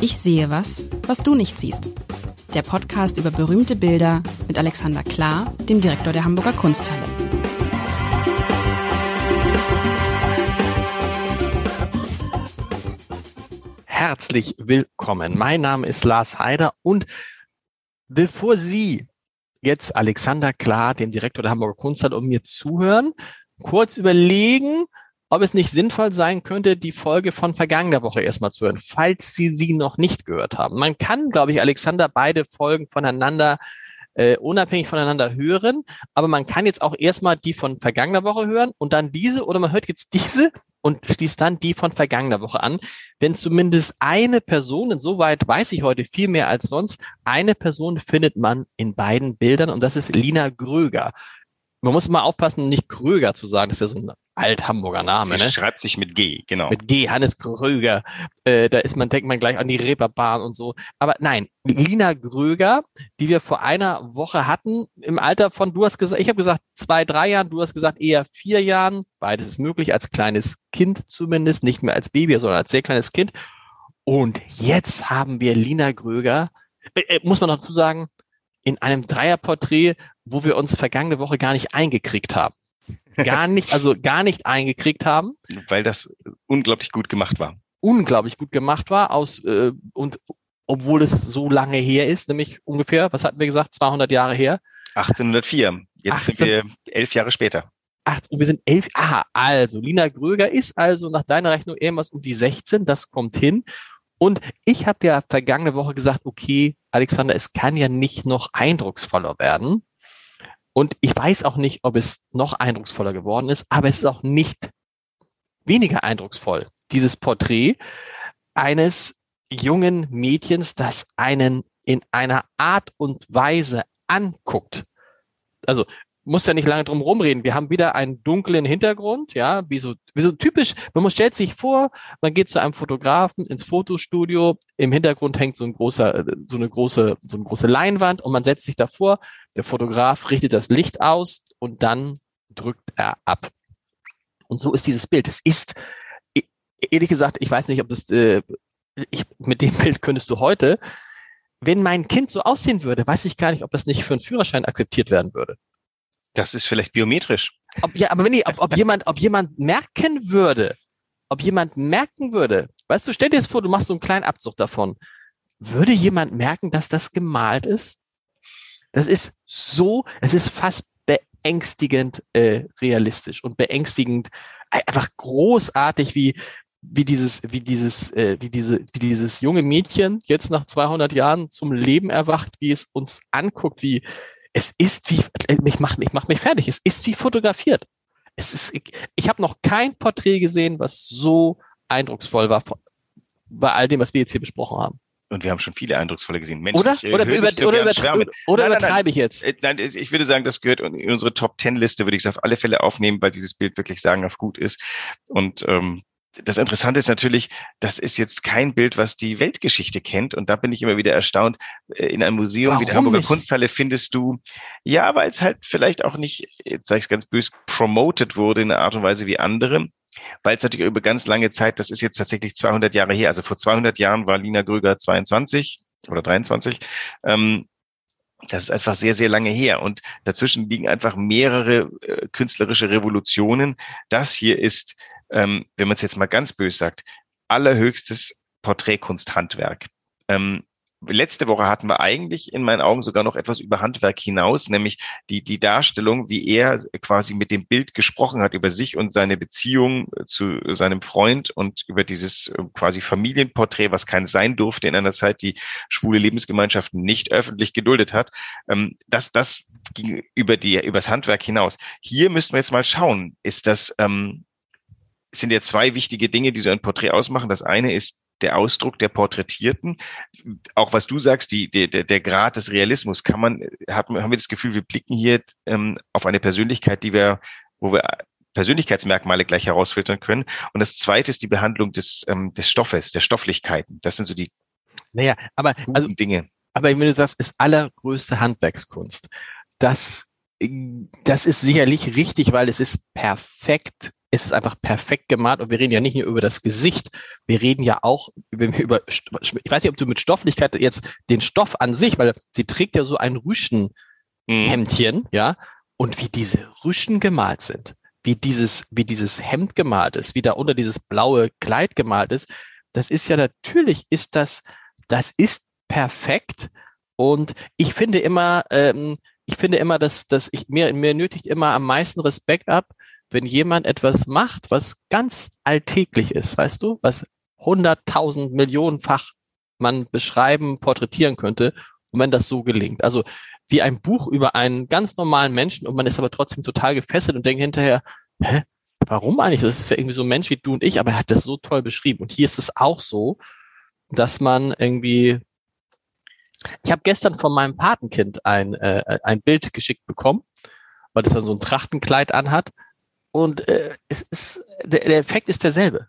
Ich sehe was, was du nicht siehst. Der Podcast über berühmte Bilder mit Alexander Klar, dem Direktor der Hamburger Kunsthalle. Herzlich willkommen. Mein Name ist Lars Heider und bevor Sie jetzt Alexander Klar, dem Direktor der Hamburger Kunsthalle, um mir zuhören, kurz überlegen, ob es nicht sinnvoll sein könnte, die Folge von vergangener Woche erstmal zu hören, falls Sie sie noch nicht gehört haben. Man kann, glaube ich, Alexander, beide Folgen voneinander äh, unabhängig voneinander hören, aber man kann jetzt auch erstmal die von vergangener Woche hören und dann diese oder man hört jetzt diese und schließt dann die von vergangener Woche an. Wenn zumindest eine Person, insoweit weiß ich heute viel mehr als sonst, eine Person findet man in beiden Bildern und das ist Lina Gröger man muss mal aufpassen, nicht Kröger zu sagen, das ist ja so ein Alt-Hamburger Name. Sie ne? schreibt sich mit G, genau. Mit G, Hannes Kröger. Äh, da ist man, denkt man gleich an die Reeperbahn und so. Aber nein, Lina Gröger, die wir vor einer Woche hatten, im Alter von, du hast gesagt, ich habe gesagt zwei, drei Jahren, du hast gesagt eher vier Jahren. Beides ist möglich, als kleines Kind zumindest, nicht mehr als Baby, sondern als sehr kleines Kind. Und jetzt haben wir Lina Gröger, äh, äh muss man dazu sagen, in einem Dreierporträt, wo wir uns vergangene Woche gar nicht eingekriegt haben. Gar nicht, also gar nicht eingekriegt haben. Weil das unglaublich gut gemacht war. Unglaublich gut gemacht war aus äh, und obwohl es so lange her ist, nämlich ungefähr, was hatten wir gesagt, 200 Jahre her? 1804. Jetzt 18, sind wir elf Jahre später. Ach, wir sind elf. Aha, also Lina Gröger ist also nach deiner Rechnung irgendwas um die 16. Das kommt hin. Und ich habe ja vergangene Woche gesagt, okay, Alexander, es kann ja nicht noch eindrucksvoller werden. Und ich weiß auch nicht, ob es noch eindrucksvoller geworden ist, aber es ist auch nicht weniger eindrucksvoll. Dieses Porträt eines jungen Mädchens, das einen in einer Art und Weise anguckt. Also muss ja nicht lange drum rumreden. Wir haben wieder einen dunklen Hintergrund, ja, wie so, wie so typisch. Man muss stellt sich vor, man geht zu einem Fotografen ins Fotostudio. Im Hintergrund hängt so ein großer, so eine große, so eine große Leinwand und man setzt sich davor. Der Fotograf richtet das Licht aus und dann drückt er ab. Und so ist dieses Bild. Es ist, e-, ehrlich gesagt, ich weiß nicht, ob das, äh, ich, mit dem Bild könntest du heute, wenn mein Kind so aussehen würde, weiß ich gar nicht, ob das nicht für einen Führerschein akzeptiert werden würde. Das ist vielleicht biometrisch. Ob, ja, aber wenn ich, ob, ob jemand, ob jemand merken würde, ob jemand merken würde, weißt du, stell dir das vor, du machst so einen kleinen Abzug davon. Würde jemand merken, dass das gemalt ist? Das ist so, es ist fast beängstigend äh, realistisch und beängstigend, einfach großartig, wie wie dieses, wie dieses, äh, wie diese, wie dieses junge Mädchen jetzt nach 200 Jahren zum Leben erwacht, wie es uns anguckt, wie es ist wie, ich mach, ich mach mich fertig, es ist wie fotografiert. Es ist, ich, ich habe noch kein Porträt gesehen, was so eindrucksvoll war von, bei all dem, was wir jetzt hier besprochen haben. Und wir haben schon viele eindrucksvolle gesehen. Mensch, oder? Oder, über, so oder, übertrie oder nein, übertreibe nein, ich jetzt? Äh, nein, ich würde sagen, das gehört in unsere Top Ten Liste, würde ich es auf alle Fälle aufnehmen, weil dieses Bild wirklich sagen auf gut ist. Und ähm, das Interessante ist natürlich, das ist jetzt kein Bild, was die Weltgeschichte kennt. Und da bin ich immer wieder erstaunt. Äh, in einem Museum Warum wie der Hamburger nicht? Kunsthalle findest du, ja, weil es halt vielleicht auch nicht, jetzt sage ich es ganz böse, promoted wurde in einer Art und Weise wie andere. Weil es natürlich über ganz lange Zeit, das ist jetzt tatsächlich 200 Jahre her. Also vor 200 Jahren war Lina Gröger 22 oder 23. Ähm, das ist einfach sehr, sehr lange her. Und dazwischen liegen einfach mehrere äh, künstlerische Revolutionen. Das hier ist ähm, wenn man es jetzt mal ganz böse sagt, allerhöchstes Porträtkunsthandwerk. Ähm, letzte Woche hatten wir eigentlich in meinen Augen sogar noch etwas über Handwerk hinaus, nämlich die, die Darstellung, wie er quasi mit dem Bild gesprochen hat über sich und seine Beziehung zu seinem Freund und über dieses äh, quasi Familienporträt, was kein sein durfte in einer Zeit, die schwule Lebensgemeinschaften nicht öffentlich geduldet hat. Ähm, das, das ging über die, übers Handwerk hinaus. Hier müssten wir jetzt mal schauen, ist das, ähm, sind ja zwei wichtige Dinge, die so ein Porträt ausmachen. Das eine ist der Ausdruck der Porträtierten. Auch was du sagst, die, der, der Grad des Realismus, kann man, haben, haben wir das Gefühl, wir blicken hier ähm, auf eine Persönlichkeit, die wir, wo wir Persönlichkeitsmerkmale gleich herausfiltern können. Und das zweite ist die Behandlung des, ähm, des Stoffes, der Stofflichkeiten. Das sind so die naja, aber, also, Dinge. Aber wenn du sagst, ist allergrößte Handwerkskunst. Das, das ist sicherlich richtig, weil es ist perfekt es ist einfach perfekt gemalt und wir reden ja nicht nur über das Gesicht, wir reden ja auch wenn wir über, ich weiß nicht, ob du mit Stofflichkeit jetzt den Stoff an sich, weil sie trägt ja so ein Rüschenhemdchen, mhm. ja, und wie diese Rüschen gemalt sind, wie dieses, wie dieses Hemd gemalt ist, wie da unter dieses blaue Kleid gemalt ist, das ist ja natürlich, ist das, das ist perfekt und ich finde immer, ähm, ich finde immer, dass, dass ich mir, mir nötigt immer am meisten Respekt ab, wenn jemand etwas macht, was ganz alltäglich ist, weißt du, was hunderttausend Millionenfach man beschreiben, porträtieren könnte, und wenn das so gelingt. Also wie ein Buch über einen ganz normalen Menschen und man ist aber trotzdem total gefesselt und denkt hinterher, hä, warum eigentlich? Das ist ja irgendwie so ein Mensch wie du und ich, aber er hat das so toll beschrieben. Und hier ist es auch so, dass man irgendwie ich habe gestern von meinem Patenkind ein, äh, ein Bild geschickt bekommen, weil es dann so ein Trachtenkleid anhat. Und äh, es ist, der, der Effekt ist derselbe.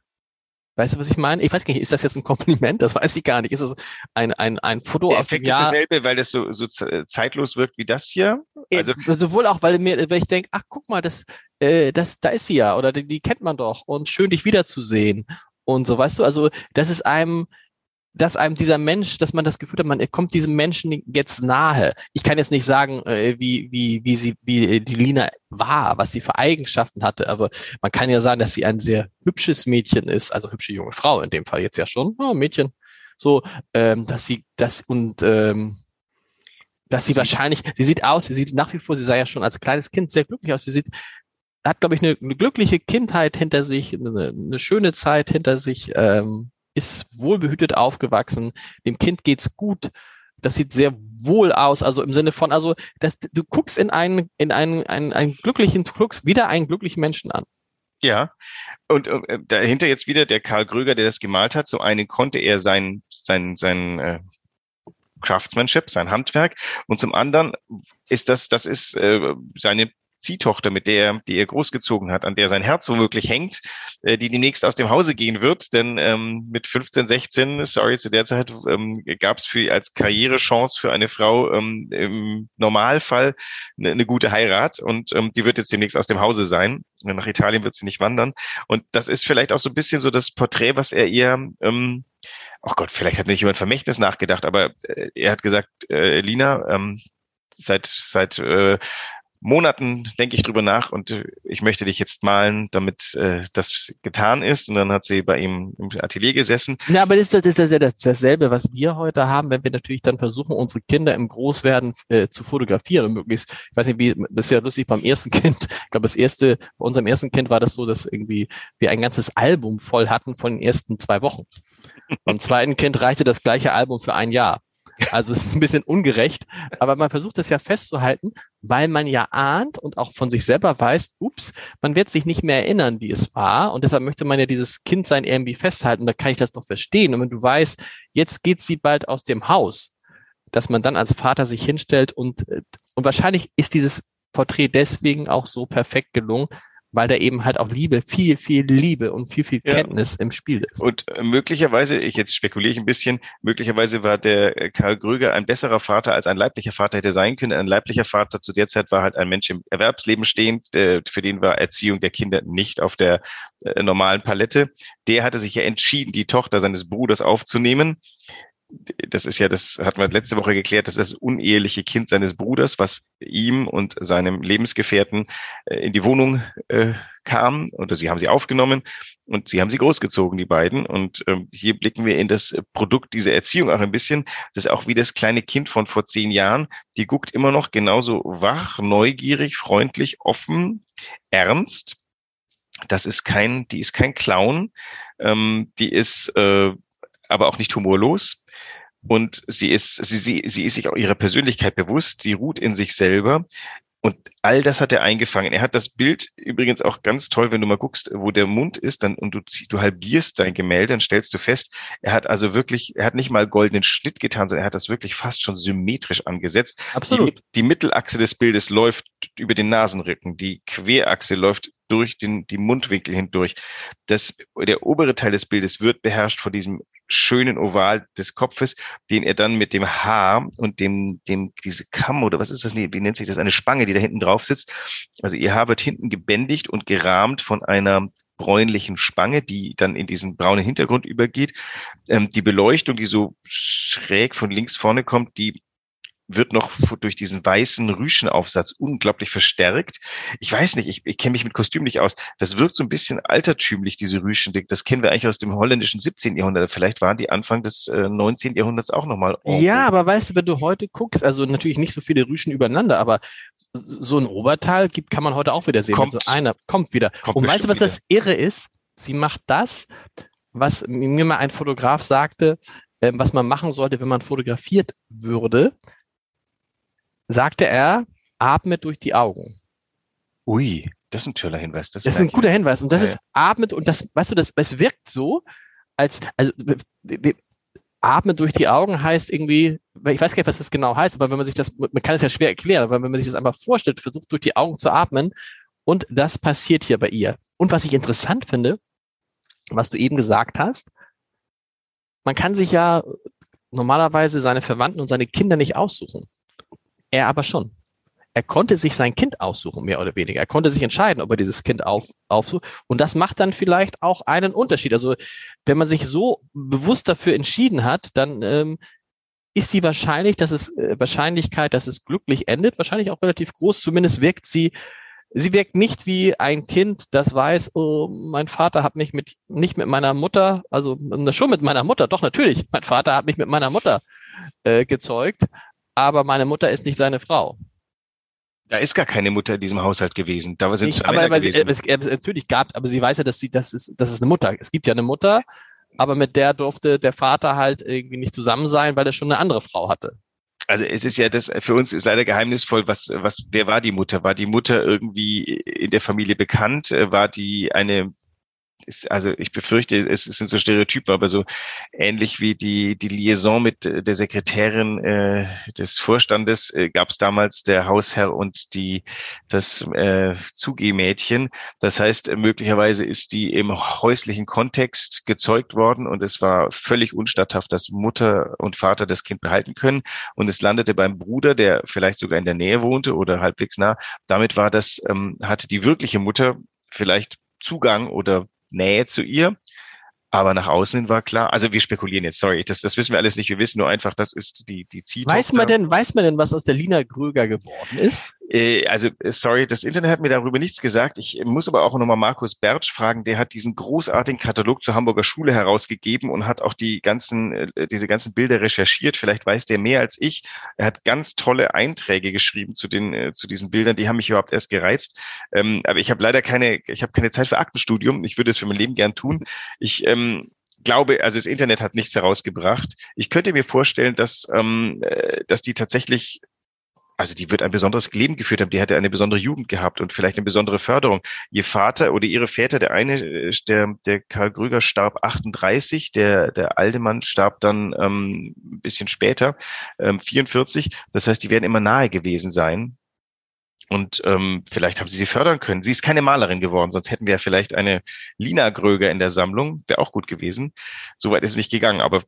Weißt du, was ich meine? Ich weiß nicht, ist das jetzt ein Kompliment? Das weiß ich gar nicht. Ist das ein, ein, ein Foto der aus Effekt dem Jahr? ist derselbe, weil das so, so zeitlos wirkt wie das hier. Also sowohl auch, weil mir, weil ich denke, ach guck mal, das, äh, das, da ist sie ja oder die, die kennt man doch und schön dich wiederzusehen und so, weißt du. Also das ist einem, dass einem dieser Mensch, dass man das Gefühl hat, man kommt diesem Menschen jetzt nahe. Ich kann jetzt nicht sagen, äh, wie, wie, wie sie, wie die Lina war, was sie für Eigenschaften hatte, aber man kann ja sagen, dass sie ein sehr hübsches Mädchen ist, also hübsche junge Frau in dem Fall jetzt ja schon, oh, Mädchen, so, ähm, dass sie das und ähm, dass sie wahrscheinlich, sie sieht aus, sie sieht nach wie vor, sie sah ja schon als kleines Kind sehr glücklich aus, sie sieht hat, glaube ich, eine, eine glückliche Kindheit hinter sich, eine, eine schöne Zeit hinter sich. Ähm, ist wohlbehütet aufgewachsen, dem Kind geht's gut, das sieht sehr wohl aus, also im Sinne von, also das, du guckst in einen, in einen, einen, einen glücklichen, guckst wieder einen glücklichen Menschen an. Ja, und äh, dahinter jetzt wieder der Karl Gröger, der das gemalt hat. So einen konnte er sein, sein, sein äh, Craftsmanship, sein Handwerk. Und zum anderen ist das, das ist äh, seine Ziehtochter, mit der, die er großgezogen hat, an der sein Herz womöglich hängt, äh, die demnächst aus dem Hause gehen wird. Denn ähm, mit 15, 16, sorry, zu der Zeit ähm, gab es für als Karrierechance für eine Frau ähm, im Normalfall eine, eine gute Heirat und ähm, die wird jetzt demnächst aus dem Hause sein. Nach Italien wird sie nicht wandern. Und das ist vielleicht auch so ein bisschen so das Porträt, was er ihr ähm, oh Gott, vielleicht hat nicht jemand Vermächtnis nachgedacht, aber äh, er hat gesagt, äh, Lina, ähm, seit seit äh, Monaten denke ich drüber nach und äh, ich möchte dich jetzt malen, damit äh, das getan ist. Und dann hat sie bei ihm im Atelier gesessen. Ja, aber das ist, das ist ja das, dasselbe, was wir heute haben, wenn wir natürlich dann versuchen, unsere Kinder im Großwerden äh, zu fotografieren und möglichst, ich weiß nicht, wie, das ist ja lustig beim ersten Kind. Ich glaube, das erste, bei unserem ersten Kind war das so, dass irgendwie wir ein ganzes Album voll hatten von den ersten zwei Wochen. Beim zweiten Kind reichte das gleiche Album für ein Jahr. Also es ist ein bisschen ungerecht, aber man versucht das ja festzuhalten, weil man ja ahnt und auch von sich selber weiß, ups, man wird sich nicht mehr erinnern, wie es war. Und deshalb möchte man ja dieses Kindsein irgendwie festhalten. Da kann ich das doch verstehen. Und wenn du weißt, jetzt geht sie bald aus dem Haus, dass man dann als Vater sich hinstellt und, und wahrscheinlich ist dieses Porträt deswegen auch so perfekt gelungen, weil da eben halt auch Liebe, viel, viel Liebe und viel, viel Kenntnis ja. im Spiel ist. Und äh, möglicherweise, ich jetzt spekuliere ich ein bisschen, möglicherweise war der äh, Karl Gröger ein besserer Vater, als ein leiblicher Vater hätte sein können. Ein leiblicher Vater zu der Zeit war halt ein Mensch im Erwerbsleben stehend, für den war Erziehung der Kinder nicht auf der äh, normalen Palette. Der hatte sich ja entschieden, die Tochter seines Bruders aufzunehmen das ist ja, das hat man letzte Woche geklärt, das ist das uneheliche Kind seines Bruders, was ihm und seinem Lebensgefährten äh, in die Wohnung äh, kam. Oder sie haben sie aufgenommen und sie haben sie großgezogen, die beiden. Und ähm, hier blicken wir in das Produkt dieser Erziehung auch ein bisschen. Das ist auch wie das kleine Kind von vor zehn Jahren. Die guckt immer noch genauso wach, neugierig, freundlich, offen, ernst. Das ist kein, die ist kein Clown. Ähm, die ist äh, aber auch nicht humorlos und sie ist, sie, sie, sie ist sich auch ihrer Persönlichkeit bewusst, sie ruht in sich selber. Und all das hat er eingefangen. Er hat das Bild übrigens auch ganz toll, wenn du mal guckst, wo der Mund ist, dann und du, du halbierst dein Gemälde, dann stellst du fest, er hat also wirklich, er hat nicht mal goldenen Schnitt getan, sondern er hat das wirklich fast schon symmetrisch angesetzt. Absolut. Die, die Mittelachse des Bildes läuft über den Nasenrücken, die Querachse läuft durch den, die Mundwinkel hindurch. Das, der obere Teil des Bildes wird beherrscht von diesem schönen Oval des Kopfes, den er dann mit dem Haar und dem, dem, diese Kamm oder was ist das? Wie nennt sich das? Eine Spange, die da hinten drauf sitzt. Also ihr Haar wird hinten gebändigt und gerahmt von einer bräunlichen Spange, die dann in diesen braunen Hintergrund übergeht. Ähm, die Beleuchtung, die so schräg von links vorne kommt, die wird noch durch diesen weißen Rüschenaufsatz unglaublich verstärkt. Ich weiß nicht, ich, ich kenne mich mit Kostüm nicht aus. Das wirkt so ein bisschen altertümlich, diese Rüschen. Das kennen wir eigentlich aus dem holländischen 17. Jahrhundert. Vielleicht waren die Anfang des äh, 19. Jahrhunderts auch nochmal. Ja, aber weißt du, wenn du heute guckst, also natürlich nicht so viele Rüschen übereinander, aber so ein Oberteil gibt, kann man heute auch wieder sehen. Kommt, also einer kommt wieder. Kommt Und weißt du, was wieder. das Irre ist? Sie macht das, was mir mal ein Fotograf sagte, äh, was man machen sollte, wenn man fotografiert würde sagte er, atmet durch die Augen. Ui, das ist ein toller Hinweis. Das, das ist ein guter Hinweis. Und das ja. ist atmet und das, weißt du, das, es wirkt so, als, also, atmet durch die Augen heißt irgendwie, ich weiß gar nicht, was das genau heißt, aber wenn man sich das, man kann es ja schwer erklären, aber wenn man sich das einfach vorstellt, versucht durch die Augen zu atmen und das passiert hier bei ihr. Und was ich interessant finde, was du eben gesagt hast, man kann sich ja normalerweise seine Verwandten und seine Kinder nicht aussuchen. Er aber schon. Er konnte sich sein Kind aussuchen, mehr oder weniger. Er konnte sich entscheiden, ob er dieses Kind auf, aufsucht. Und das macht dann vielleicht auch einen Unterschied. Also wenn man sich so bewusst dafür entschieden hat, dann ähm, ist die wahrscheinlich, dass es äh, Wahrscheinlichkeit, dass es glücklich endet, wahrscheinlich auch relativ groß. Zumindest wirkt sie, sie wirkt nicht wie ein Kind, das weiß, oh, mein Vater hat mich mit nicht mit meiner Mutter, also schon mit meiner Mutter, doch natürlich, mein Vater hat mich mit meiner Mutter äh, gezeugt, aber meine Mutter ist nicht seine Frau. Da ist gar keine Mutter in diesem Haushalt gewesen. Da sind nicht, aber, aber sie, es, es, natürlich gab, aber sie weiß ja, dass sie, das ist, das ist eine Mutter. Es gibt ja eine Mutter, aber mit der durfte der Vater halt irgendwie nicht zusammen sein, weil er schon eine andere Frau hatte. Also es ist ja das, für uns ist leider geheimnisvoll, was, was, wer war die Mutter? War die Mutter irgendwie in der Familie bekannt? War die eine ist, also ich befürchte, es, sind so Stereotypen, aber so ähnlich wie die, die Liaison mit der Sekretärin äh, des Vorstandes äh, gab es damals der Hausherr und die das äh, Zugehmädchen. Das heißt, möglicherweise ist die im häuslichen Kontext gezeugt worden und es war völlig unstatthaft, dass Mutter und Vater das Kind behalten können. Und es landete beim Bruder, der vielleicht sogar in der Nähe wohnte oder halbwegs nah. Damit war das, ähm, hatte die wirkliche Mutter vielleicht Zugang oder Nähe zu ihr. Aber nach außen war klar, also wir spekulieren jetzt, sorry, das, das wissen wir alles nicht. Wir wissen nur einfach, das ist die, die Zieltochter. Weiß man denn, weiß man denn, was aus der Lina Gröger geworden ist? Äh, also, äh, sorry, das Internet hat mir darüber nichts gesagt. Ich muss aber auch nochmal Markus Bertsch fragen, der hat diesen großartigen Katalog zur Hamburger Schule herausgegeben und hat auch die ganzen, äh, diese ganzen Bilder recherchiert. Vielleicht weiß der mehr als ich. Er hat ganz tolle Einträge geschrieben zu den, zu diesen Bildern. Die haben mich überhaupt erst gereizt. Ähm, aber ich habe leider keine, ich habe keine Zeit für Aktenstudium. Ich würde es für mein Leben gern tun. Ich, ähm, glaube, also das Internet hat nichts herausgebracht. Ich könnte mir vorstellen, dass, ähm, äh, dass die tatsächlich also die wird ein besonderes Leben geführt haben, die hätte eine besondere Jugend gehabt und vielleicht eine besondere Förderung. Ihr Vater oder ihre Väter, der eine, äh, der, der Karl Grüger starb 38, der, der Aldemann starb dann ähm, ein bisschen später, ähm, 44. Das heißt, die werden immer nahe gewesen sein. Und ähm, vielleicht haben sie sie fördern können. Sie ist keine Malerin geworden, sonst hätten wir ja vielleicht eine Lina Gröger in der Sammlung. Wäre auch gut gewesen. Soweit ist es nicht gegangen, aber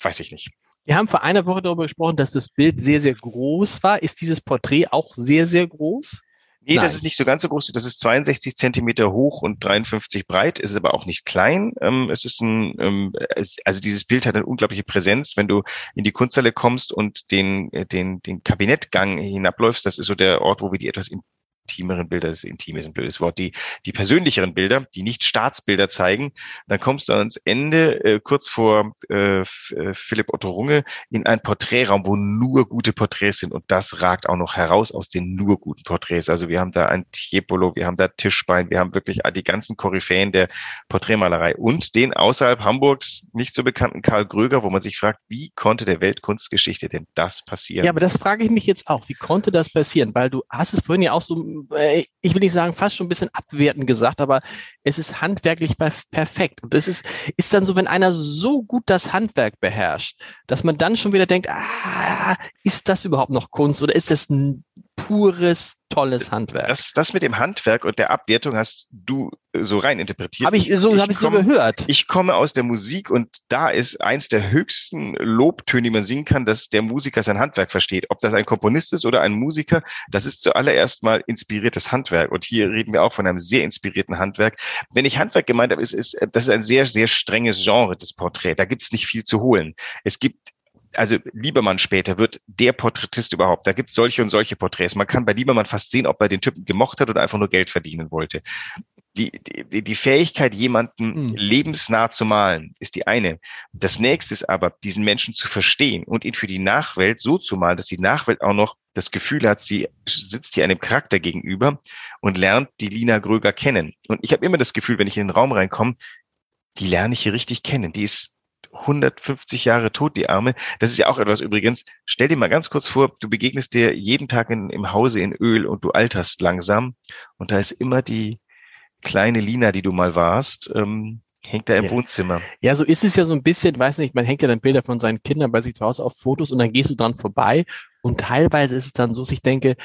weiß ich nicht. Wir haben vor einer Woche darüber gesprochen, dass das Bild sehr, sehr groß war. Ist dieses Porträt auch sehr, sehr groß? Nee, Nein. das ist nicht so ganz so groß. Das ist 62 Zentimeter hoch und 53 breit. Es ist aber auch nicht klein. Ähm, es ist ein, ähm, also dieses Bild hat eine unglaubliche Präsenz. Wenn du in die Kunsthalle kommst und den, äh, den, den Kabinettgang hinabläufst, das ist so der Ort, wo wir die etwas intimeren Bilder, das Intim ist ein blödes Wort, die, die persönlicheren Bilder, die nicht Staatsbilder zeigen, dann kommst du ans Ende, äh, kurz vor äh, äh, Philipp Otto Runge, in einen Porträtraum, wo nur gute Porträts sind und das ragt auch noch heraus aus den nur guten Porträts. Also wir haben da ein Tiepolo, wir haben da Tischbein, wir haben wirklich die ganzen Koryphäen der Porträtmalerei und den außerhalb Hamburgs nicht so bekannten Karl Gröger, wo man sich fragt, wie konnte der Weltkunstgeschichte denn das passieren? Ja, aber das frage ich mich jetzt auch. Wie konnte das passieren? Weil du hast es vorhin ja auch so äh, ich will nicht sagen, fast schon ein bisschen abwertend gesagt, aber es ist handwerklich perfekt. Und es ist, ist dann so, wenn einer so gut das Handwerk beherrscht, dass man dann schon wieder denkt, ah, ist das überhaupt noch Kunst oder ist das pures, tolles Handwerk. Das, das mit dem Handwerk und der Abwertung hast du so rein interpretiert. Habe ich so, habe ich so gehört. Ich komme aus der Musik und da ist eins der höchsten Lobtöne, die man singen kann, dass der Musiker sein Handwerk versteht. Ob das ein Komponist ist oder ein Musiker, das ist zuallererst mal inspiriertes Handwerk. Und hier reden wir auch von einem sehr inspirierten Handwerk. Wenn ich Handwerk gemeint habe, ist, ist das ist ein sehr, sehr strenges Genre des Porträts. Da gibt es nicht viel zu holen. Es gibt also Liebermann später wird der Porträtist überhaupt. Da gibt es solche und solche Porträts. Man kann bei Liebermann fast sehen, ob er den Typen gemocht hat oder einfach nur Geld verdienen wollte. Die, die, die Fähigkeit, jemanden mhm. lebensnah zu malen, ist die eine. Das nächste ist aber, diesen Menschen zu verstehen und ihn für die Nachwelt so zu malen, dass die Nachwelt auch noch das Gefühl hat, sie sitzt hier einem Charakter gegenüber und lernt die Lina Gröger kennen. Und ich habe immer das Gefühl, wenn ich in den Raum reinkomme, die lerne ich hier richtig kennen. Die ist 150 Jahre tot, die Arme. Das ist ja auch etwas übrigens. Stell dir mal ganz kurz vor, du begegnest dir jeden Tag in, im Hause in Öl und du alterst langsam und da ist immer die kleine Lina, die du mal warst, ähm, hängt da im ja. Wohnzimmer. Ja, so ist es ja so ein bisschen, weiß nicht, man hängt ja dann Bilder von seinen Kindern bei sich zu Hause auf Fotos und dann gehst du dran vorbei und teilweise ist es dann so, dass ich denke,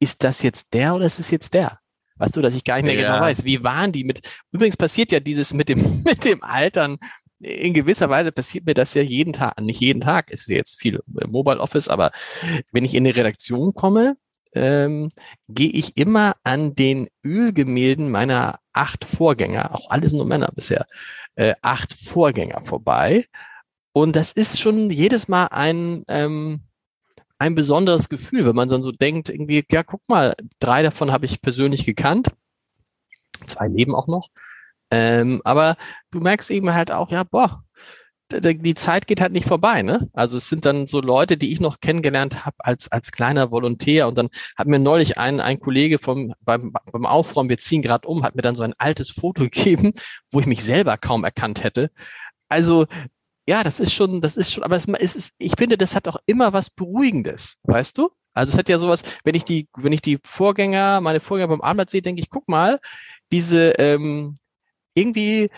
ist das jetzt der oder ist es jetzt der? Weißt du, dass ich gar nicht mehr genau ja. genau weiß, wie waren die mit, übrigens passiert ja dieses mit dem, mit dem Altern in gewisser Weise passiert mir das ja jeden Tag, nicht jeden Tag, ist jetzt viel Mobile Office, aber wenn ich in die Redaktion komme, ähm, gehe ich immer an den Ölgemälden meiner acht Vorgänger, auch alles nur Männer bisher, äh, acht Vorgänger vorbei. Und das ist schon jedes Mal ein, ähm, ein besonderes Gefühl, wenn man dann so denkt, irgendwie, ja, guck mal, drei davon habe ich persönlich gekannt, zwei leben auch noch. Ähm, aber du merkst eben halt auch, ja, boah, die Zeit geht halt nicht vorbei, ne? Also es sind dann so Leute, die ich noch kennengelernt habe als als kleiner Volontär und dann hat mir neulich ein ein Kollege vom beim, beim Aufräumen, wir ziehen gerade um, hat mir dann so ein altes Foto gegeben, wo ich mich selber kaum erkannt hätte. Also ja, das ist schon, das ist schon, aber es ist, ich finde, das hat auch immer was Beruhigendes, weißt du? Also es hat ja sowas, wenn ich die, wenn ich die Vorgänger, meine Vorgänger beim Abendblatt sehe, denke ich, guck mal, diese ähm, irgendwie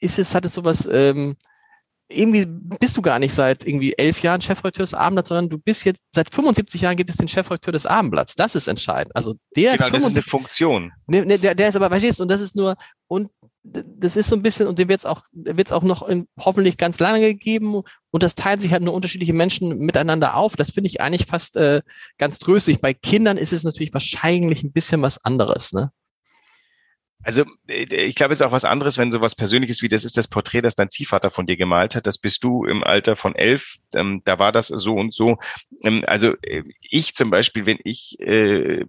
ist es, hat es sowas, ähm, irgendwie bist du gar nicht seit irgendwie elf Jahren Chefredakteur des Abendblatts, sondern du bist jetzt seit 75 Jahren gibt es den Chefredakteur des Abendblatts. Das ist entscheidend. Also der genau, ist, 75, das ist eine Funktion. Ne, ne, der, der ist aber, verstehst du, und das ist nur, und das ist so ein bisschen, und dem wird es auch, wird's auch noch in, hoffentlich ganz lange gegeben, und das teilen sich halt nur unterschiedliche Menschen miteinander auf. Das finde ich eigentlich fast äh, ganz tröstlich. Bei Kindern ist es natürlich wahrscheinlich ein bisschen was anderes, ne? Also äh, ich glaube, es ist auch was anderes, wenn sowas Persönliches wie das ist das Porträt, das dein Ziehvater von dir gemalt hat. Das bist du im Alter von elf. Ähm, da war das so und so. Ähm, also äh, ich zum Beispiel, wenn ich äh,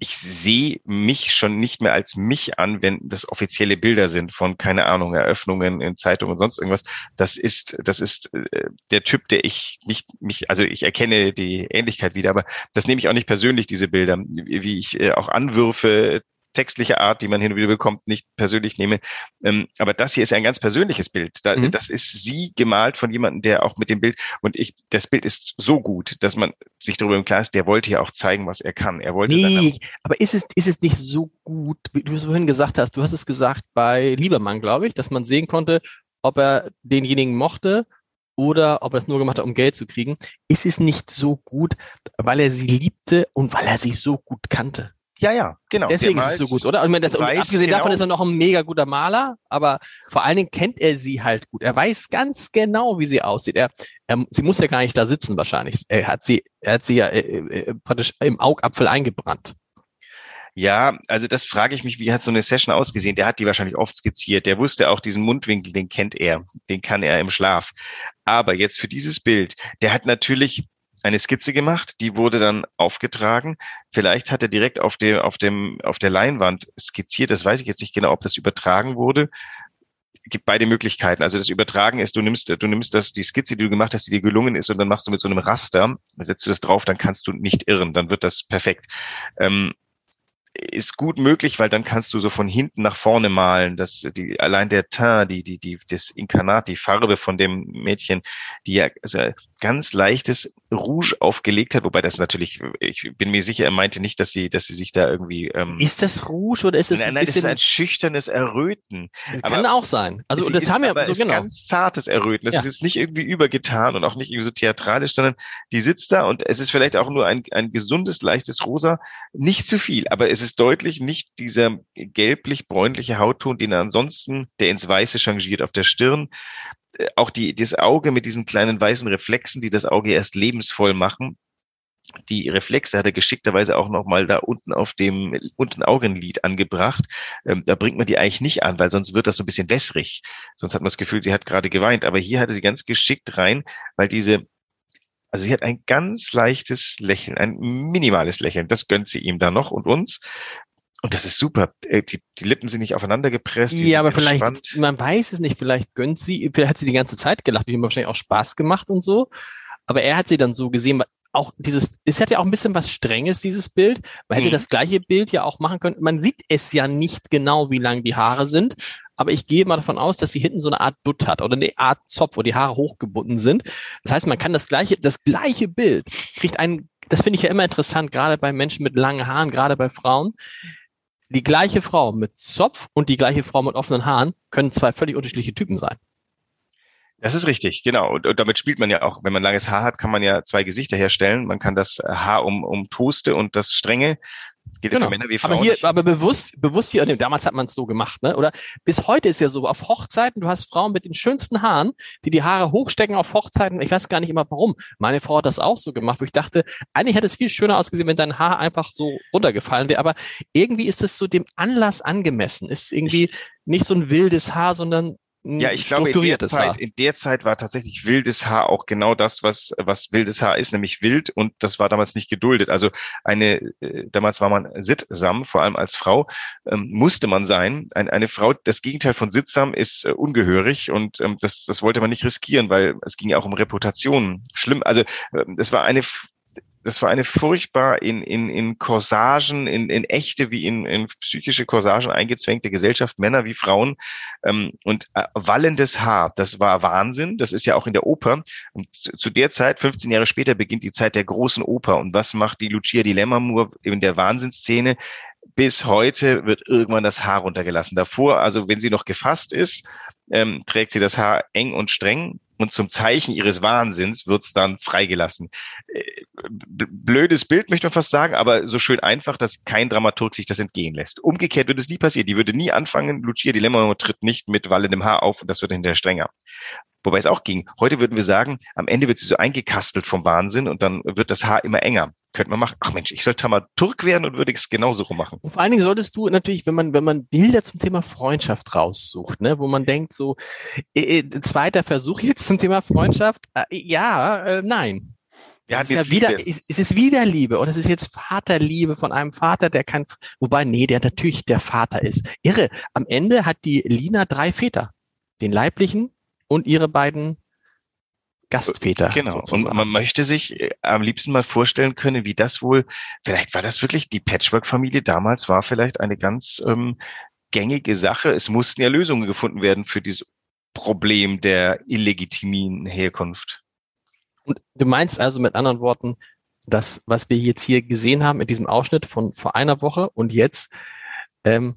ich sehe mich schon nicht mehr als mich an, wenn das offizielle Bilder sind von, keine Ahnung, Eröffnungen in Zeitungen und sonst irgendwas. Das ist, das ist äh, der Typ, der ich nicht mich, also ich erkenne die Ähnlichkeit wieder, aber das nehme ich auch nicht persönlich, diese Bilder, wie ich auch Anwürfe textliche Art, die man hin und wieder bekommt, nicht persönlich nehme. Ähm, aber das hier ist ein ganz persönliches Bild. Da, mhm. Das ist sie gemalt von jemandem, der auch mit dem Bild und ich, das Bild ist so gut, dass man sich darüber im Klaren ist, der wollte ja auch zeigen, was er kann. Er wollte. Nee, aber ist es, ist es nicht so gut, wie du es vorhin gesagt hast, du hast es gesagt bei Liebermann, glaube ich, dass man sehen konnte, ob er denjenigen mochte oder ob er es nur gemacht hat, um Geld zu kriegen, ist es nicht so gut, weil er sie liebte und weil er sie so gut kannte. Ja, ja, genau. Deswegen ist es so gut, oder? Und das, abgesehen genau. davon ist er noch ein mega guter Maler, aber vor allen Dingen kennt er sie halt gut. Er weiß ganz genau, wie sie aussieht. Er, er sie muss ja gar nicht da sitzen wahrscheinlich. Er hat sie, er hat sie ja äh, äh, praktisch im Augapfel eingebrannt. Ja, also das frage ich mich, wie hat so eine Session ausgesehen? Der hat die wahrscheinlich oft skizziert. Der wusste auch diesen Mundwinkel, den kennt er, den kann er im Schlaf. Aber jetzt für dieses Bild, der hat natürlich eine Skizze gemacht, die wurde dann aufgetragen. Vielleicht hat er direkt auf dem, auf dem, auf der Leinwand skizziert. Das weiß ich jetzt nicht genau, ob das übertragen wurde. Gibt beide Möglichkeiten. Also das Übertragen ist, du nimmst, du nimmst das, die Skizze, die du gemacht hast, die dir gelungen ist, und dann machst du mit so einem Raster, setzt du das drauf, dann kannst du nicht irren, dann wird das perfekt. Ähm, ist gut möglich, weil dann kannst du so von hinten nach vorne malen. Das, die, allein der Teint, die, die, die, das Inkarnat, die Farbe von dem Mädchen, die ja also ganz leichtes Rouge aufgelegt hat, wobei das natürlich, ich bin mir sicher, er meinte nicht, dass sie, dass sie sich da irgendwie. Ähm, ist das Rouge oder ist es nein, ein bisschen? Nein, ist ein schüchternes Erröten. Kann auch sein. Also das haben wir so genau. ganz zartes Erröten. Das ja. ist jetzt nicht irgendwie übergetan und auch nicht irgendwie so theatralisch, sondern die sitzt da und es ist vielleicht auch nur ein, ein gesundes, leichtes Rosa, nicht zu viel, aber es ist deutlich nicht dieser gelblich-bräunliche Hautton, den er ansonsten, der ins Weiße changiert auf der Stirn, auch die, das Auge mit diesen kleinen weißen Reflexen, die das Auge erst lebensvoll machen. Die Reflexe hat er geschickterweise auch nochmal da unten auf dem unten Augenlid angebracht. Ähm, da bringt man die eigentlich nicht an, weil sonst wird das so ein bisschen wässrig. Sonst hat man das Gefühl, sie hat gerade geweint. Aber hier hatte sie ganz geschickt rein, weil diese, also sie hat ein ganz leichtes Lächeln, ein minimales Lächeln. Das gönnt sie ihm da noch und uns. Und das ist super. Äh, die, die Lippen sind nicht aufeinander gepresst. Ja, aber vielleicht, man weiß es nicht, vielleicht gönnt sie, vielleicht hat sie die ganze Zeit gelacht, die haben wahrscheinlich auch Spaß gemacht und so. Aber er hat sie dann so gesehen, auch dieses, es hat ja auch ein bisschen was Strenges, dieses Bild. Man hätte mhm. das gleiche Bild ja auch machen können. Man sieht es ja nicht genau, wie lang die Haare sind, aber ich gehe mal davon aus, dass sie hinten so eine Art Dutt hat oder eine Art Zopf, wo die Haare hochgebunden sind. Das heißt, man kann das gleiche, das gleiche Bild kriegt einen, das finde ich ja immer interessant, gerade bei Menschen mit langen Haaren, gerade bei Frauen die gleiche Frau mit Zopf und die gleiche Frau mit offenen Haaren können zwei völlig unterschiedliche Typen sein. Das ist richtig, genau. Und, und, damit spielt man ja auch, wenn man langes Haar hat, kann man ja zwei Gesichter herstellen. Man kann das Haar um, um Toaste und das Strenge das geht genau. ja für Männer wie Frauen. Aber hier, nicht. aber bewusst, bewusst hier, damals hat man es so gemacht, ne? Oder bis heute ist ja so, auf Hochzeiten, du hast Frauen mit den schönsten Haaren, die die Haare hochstecken auf Hochzeiten. Ich weiß gar nicht immer warum. Meine Frau hat das auch so gemacht, wo ich dachte, eigentlich hätte es viel schöner ausgesehen, wenn dein Haar einfach so runtergefallen wäre. Aber irgendwie ist es so dem Anlass angemessen. Ist irgendwie nicht so ein wildes Haar, sondern ja, ich glaube, in der, Zeit, in der Zeit war tatsächlich wildes Haar auch genau das, was, was wildes Haar ist, nämlich wild und das war damals nicht geduldet. Also eine, äh, damals war man sittsam, vor allem als Frau, ähm, musste man sein. Ein, eine Frau, das Gegenteil von sittsam ist äh, ungehörig und ähm, das, das wollte man nicht riskieren, weil es ging ja auch um Reputation. Schlimm, also äh, das war eine das war eine furchtbar in, in, in Corsagen, in, in echte wie in, in psychische Corsagen eingezwängte Gesellschaft, Männer wie Frauen. Ähm, und äh, wallendes Haar, das war Wahnsinn. Das ist ja auch in der Oper. Und zu, zu der Zeit, 15 Jahre später, beginnt die Zeit der großen Oper. Und was macht die Lucia di Lammermoor in der Wahnsinnsszene? Bis heute wird irgendwann das Haar runtergelassen. Davor, also wenn sie noch gefasst ist, ähm, trägt sie das Haar eng und streng und zum Zeichen ihres Wahnsinns wird's dann freigelassen. Äh, blödes Bild, möchte man fast sagen, aber so schön einfach, dass kein Dramaturg sich das entgehen lässt. Umgekehrt würde es nie passieren. Die würde nie anfangen, Lucia Dilemma tritt nicht mit wallendem Haar auf und das wird hinterher strenger. Wobei es auch ging. Heute würden wir sagen, am Ende wird sie so eingekastelt vom Wahnsinn und dann wird das Haar immer enger. Könnte man machen. Ach Mensch, ich sollte mal Turk werden und würde es genauso machen. Und vor allen Dingen solltest du natürlich, wenn man, wenn man Bilder zum Thema Freundschaft raussucht, ne, wo man denkt, so, äh, äh zweiter Versuch jetzt zum Thema Freundschaft, äh, ja, äh, nein. Ja, es ist ja wieder, es, es ist wieder Liebe oder es ist jetzt Vaterliebe von einem Vater, der kein, wobei, nee, der natürlich der Vater ist. Irre. Am Ende hat die Lina drei Väter. Den leiblichen und ihre beiden Gastväter. Genau. Sozusagen. Und man möchte sich äh, am liebsten mal vorstellen können, wie das wohl, vielleicht war das wirklich die Patchwork-Familie damals, war vielleicht eine ganz ähm, gängige Sache. Es mussten ja Lösungen gefunden werden für dieses Problem der illegitimen Herkunft. Und du meinst also mit anderen Worten, das, was wir jetzt hier gesehen haben in diesem Ausschnitt von vor einer Woche und jetzt, ähm,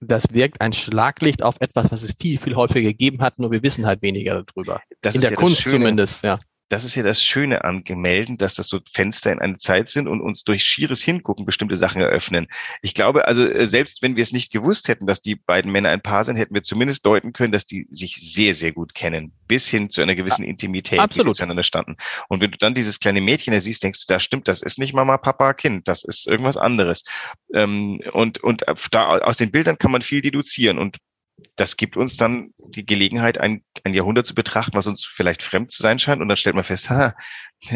das wirkt ein Schlaglicht auf etwas, was es viel, viel häufiger gegeben hat, nur wir wissen halt weniger darüber. Das in der ja Kunst zumindest, ja das ist ja das Schöne an Gemälden, dass das so Fenster in eine Zeit sind und uns durch schieres Hingucken bestimmte Sachen eröffnen. Ich glaube, also äh, selbst wenn wir es nicht gewusst hätten, dass die beiden Männer ein Paar sind, hätten wir zumindest deuten können, dass die sich sehr, sehr gut kennen, bis hin zu einer gewissen Intimität, Absolut. die zueinander standen. Und wenn du dann dieses kleine Mädchen da siehst, denkst du, da stimmt, das ist nicht Mama, Papa, Kind, das ist irgendwas anderes. Ähm, und, und da aus den Bildern kann man viel deduzieren. Und das gibt uns dann die Gelegenheit, ein, ein Jahrhundert zu betrachten, was uns vielleicht fremd zu sein scheint. Und dann stellt man fest, ha,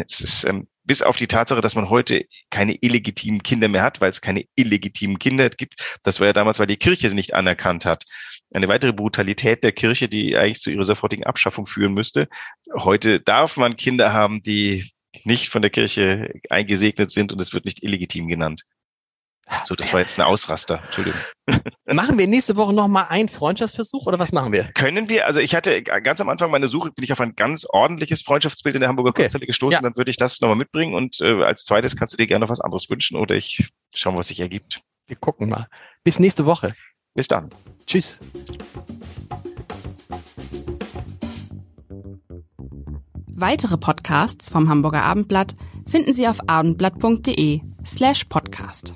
es ist ähm, bis auf die Tatsache, dass man heute keine illegitimen Kinder mehr hat, weil es keine illegitimen Kinder gibt. Das war ja damals, weil die Kirche sie nicht anerkannt hat. Eine weitere Brutalität der Kirche, die eigentlich zu ihrer sofortigen Abschaffung führen müsste. Heute darf man Kinder haben, die nicht von der Kirche eingesegnet sind und es wird nicht illegitim genannt. So, das war jetzt ein Ausraster. Entschuldigung. Machen wir nächste Woche nochmal einen Freundschaftsversuch oder was machen wir? Können wir, also ich hatte ganz am Anfang meiner Suche, bin ich auf ein ganz ordentliches Freundschaftsbild in der Hamburger okay. Kunsthalle gestoßen, ja. dann würde ich das nochmal mitbringen und äh, als zweites kannst du dir gerne noch was anderes wünschen oder ich schaue, was sich ergibt. Wir gucken mal. Bis nächste Woche. Bis dann. Tschüss. Weitere Podcasts vom Hamburger Abendblatt finden Sie auf abendblatt.de slash podcast.